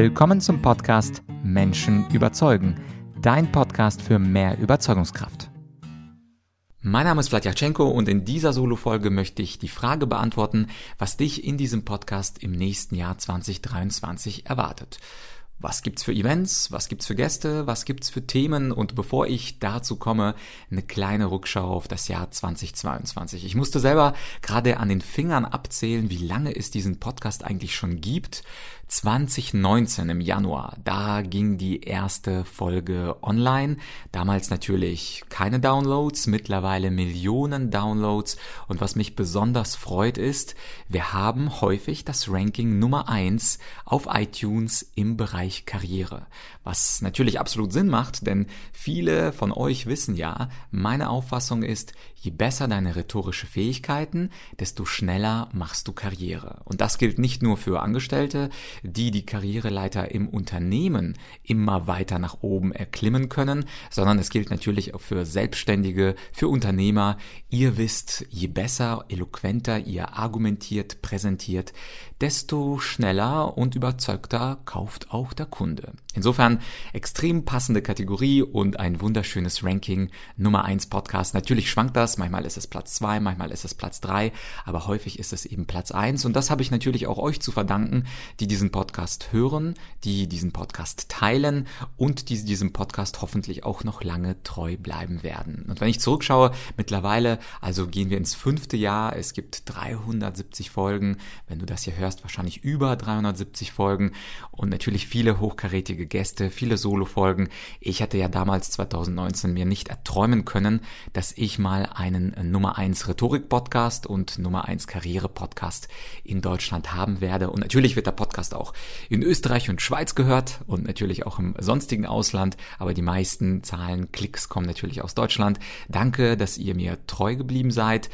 Willkommen zum Podcast Menschen überzeugen, dein Podcast für mehr Überzeugungskraft. Mein Name ist Vladyachenko und in dieser Solo-Folge möchte ich die Frage beantworten, was dich in diesem Podcast im nächsten Jahr 2023 erwartet was gibt's für Events, was gibt's für Gäste, was gibt's für Themen und bevor ich dazu komme, eine kleine Rückschau auf das Jahr 2022. Ich musste selber gerade an den Fingern abzählen, wie lange es diesen Podcast eigentlich schon gibt. 2019 im Januar, da ging die erste Folge online. Damals natürlich keine Downloads, mittlerweile Millionen Downloads. Und was mich besonders freut ist, wir haben häufig das Ranking Nummer eins auf iTunes im Bereich Karriere. Was natürlich absolut Sinn macht, denn viele von euch wissen ja, meine Auffassung ist, je besser deine rhetorische Fähigkeiten, desto schneller machst du Karriere. Und das gilt nicht nur für Angestellte, die die Karriereleiter im Unternehmen immer weiter nach oben erklimmen können, sondern es gilt natürlich auch für Selbstständige, für Unternehmer. Ihr wisst, je besser, eloquenter ihr argumentiert, präsentiert, desto schneller und überzeugter kauft auch der Kunde. Insofern extrem passende Kategorie und ein wunderschönes Ranking. Nummer eins Podcast. Natürlich schwankt das. Manchmal ist es Platz zwei, manchmal ist es Platz drei, aber häufig ist es eben Platz eins. Und das habe ich natürlich auch euch zu verdanken, die diesen Podcast hören, die diesen Podcast teilen und die diesem Podcast hoffentlich auch noch lange treu bleiben werden. Und wenn ich zurückschaue, mittlerweile, also gehen wir ins fünfte Jahr. Es gibt 370 Folgen. Wenn du das hier hörst, wahrscheinlich über 370 Folgen und natürlich viele hochkarätige Gäste, viele Solo-Folgen. Ich hatte ja damals 2019 mir nicht erträumen können, dass ich mal einen Nummer 1 Rhetorik-Podcast und Nummer 1 Karriere-Podcast in Deutschland haben werde. Und natürlich wird der Podcast auch in Österreich und Schweiz gehört und natürlich auch im sonstigen Ausland, aber die meisten Zahlen, Klicks kommen natürlich aus Deutschland. Danke, dass ihr mir treu geblieben seid.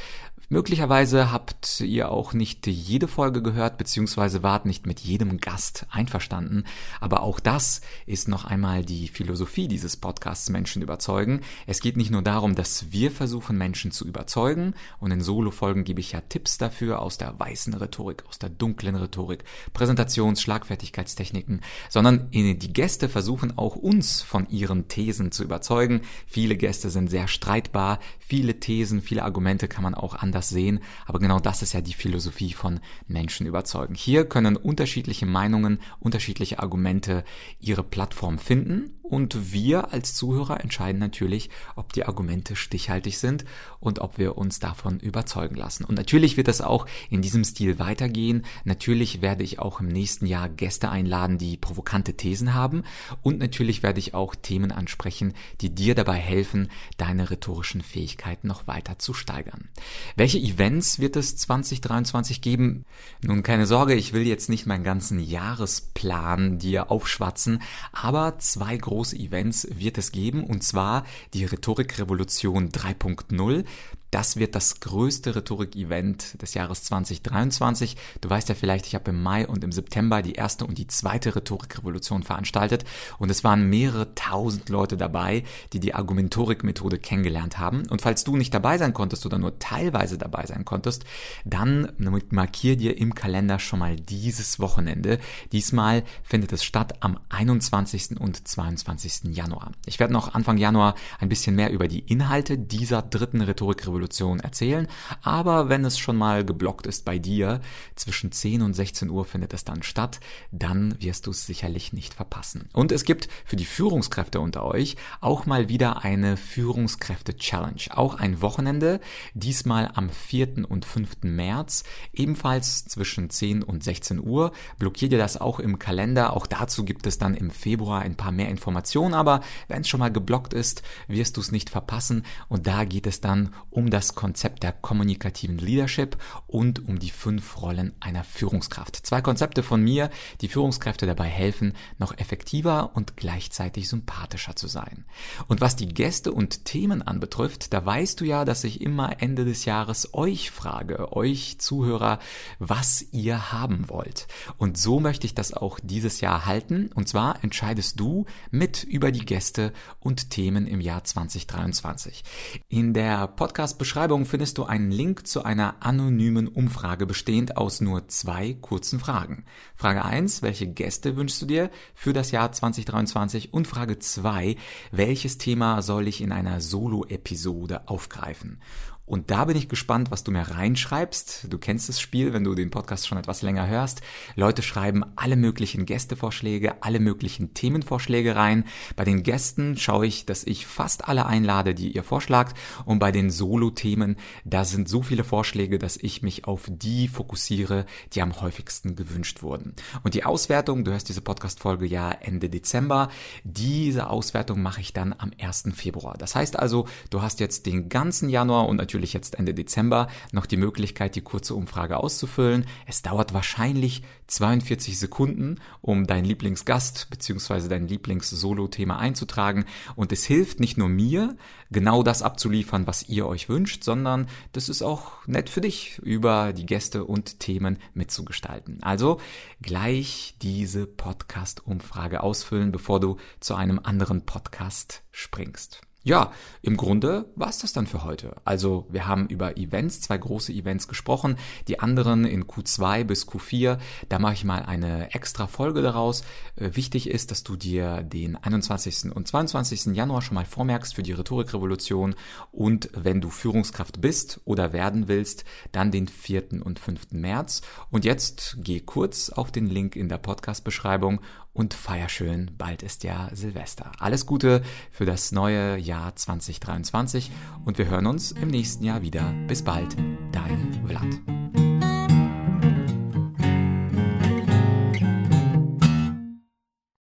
Möglicherweise habt ihr auch nicht jede Folge gehört, beziehungsweise wart nicht mit jedem Gast einverstanden. Aber auch das ist noch einmal die Philosophie dieses Podcasts Menschen überzeugen. Es geht nicht nur darum, dass wir versuchen, Menschen zu überzeugen. Und in Solo-Folgen gebe ich ja Tipps dafür aus der weißen Rhetorik, aus der dunklen Rhetorik, Präsentations-, Schlagfertigkeitstechniken, sondern die Gäste versuchen auch uns von ihren Thesen zu überzeugen. Viele Gäste sind sehr streitbar. Viele Thesen, viele Argumente kann man auch anders sehen, aber genau das ist ja die Philosophie von Menschen überzeugen. Hier können unterschiedliche Meinungen, unterschiedliche Argumente ihre Plattform finden und wir als Zuhörer entscheiden natürlich, ob die Argumente stichhaltig sind und ob wir uns davon überzeugen lassen. Und natürlich wird es auch in diesem Stil weitergehen. Natürlich werde ich auch im nächsten Jahr Gäste einladen, die provokante Thesen haben. Und natürlich werde ich auch Themen ansprechen, die dir dabei helfen, deine rhetorischen Fähigkeiten noch weiter zu steigern. Welche Events wird es 2023 geben? Nun keine Sorge, ich will jetzt nicht meinen ganzen Jahresplan dir aufschwatzen, aber zwei große große Events wird es geben, und zwar die Rhetorikrevolution 3.0. Das wird das größte Rhetorik-Event des Jahres 2023. Du weißt ja vielleicht, ich habe im Mai und im September die erste und die zweite Rhetorikrevolution veranstaltet und es waren mehrere tausend Leute dabei, die die Argumentorik-Methode kennengelernt haben. Und falls du nicht dabei sein konntest oder nur teilweise dabei sein konntest, dann markier dir im Kalender schon mal dieses Wochenende. Diesmal findet es statt am 21. und 22. Januar. Ich werde noch Anfang Januar ein bisschen mehr über die Inhalte dieser dritten Rhetorikrevolution Revolution erzählen. Aber wenn es schon mal geblockt ist bei dir, zwischen 10 und 16 Uhr findet es dann statt, dann wirst du es sicherlich nicht verpassen. Und es gibt für die Führungskräfte unter euch auch mal wieder eine Führungskräfte-Challenge. Auch ein Wochenende, diesmal am 4. und 5. März, ebenfalls zwischen 10 und 16 Uhr. Blockiert ihr das auch im Kalender. Auch dazu gibt es dann im Februar ein paar mehr Informationen. Aber wenn es schon mal geblockt ist, wirst du es nicht verpassen. Und da geht es dann um das Konzept der kommunikativen Leadership und um die fünf Rollen einer Führungskraft. Zwei Konzepte von mir, die Führungskräfte dabei helfen, noch effektiver und gleichzeitig sympathischer zu sein. Und was die Gäste und Themen anbetrifft, da weißt du ja, dass ich immer Ende des Jahres euch frage, euch Zuhörer, was ihr haben wollt. Und so möchte ich das auch dieses Jahr halten. Und zwar entscheidest du mit über die Gäste und Themen im Jahr 2023. In der Podcast Podcast-Beschreibung findest du einen Link zu einer anonymen Umfrage bestehend aus nur zwei kurzen Fragen. Frage 1, welche Gäste wünschst du dir für das Jahr 2023? Und Frage 2, welches Thema soll ich in einer Solo-Episode aufgreifen? Und da bin ich gespannt, was du mir reinschreibst. Du kennst das Spiel, wenn du den Podcast schon etwas länger hörst. Leute schreiben alle möglichen Gästevorschläge, alle möglichen Themenvorschläge rein. Bei den Gästen schaue ich, dass ich fast alle einlade, die ihr vorschlagt. Und bei den Solo-Themen, da sind so viele Vorschläge, dass ich mich auf die fokussiere, die am häufigsten gewünscht wurden. Und die Auswertung, du hörst diese Podcast-Folge ja Ende Dezember. Diese Auswertung mache ich dann am 1. Februar. Das heißt also, du hast jetzt den ganzen Januar und natürlich jetzt Ende Dezember noch die Möglichkeit, die kurze Umfrage auszufüllen. Es dauert wahrscheinlich 42 Sekunden, um deinen Lieblingsgast bzw. dein Lieblings-Solo-Thema einzutragen. Und es hilft nicht nur mir, genau das abzuliefern, was ihr euch wünscht, sondern das ist auch nett für dich, über die Gäste und Themen mitzugestalten. Also gleich diese Podcast-Umfrage ausfüllen, bevor du zu einem anderen Podcast springst. Ja, im Grunde war es das dann für heute. Also wir haben über Events, zwei große Events gesprochen. Die anderen in Q2 bis Q4, da mache ich mal eine extra Folge daraus. Äh, wichtig ist, dass du dir den 21. und 22. Januar schon mal vormerkst für die Rhetorikrevolution und wenn du Führungskraft bist oder werden willst, dann den 4. und 5. März. Und jetzt geh kurz auf den Link in der Podcast-Beschreibung und feier schön, bald ist ja Silvester. Alles Gute für das neue Jahr 2023 und wir hören uns im nächsten Jahr wieder. Bis bald, dein Vlad.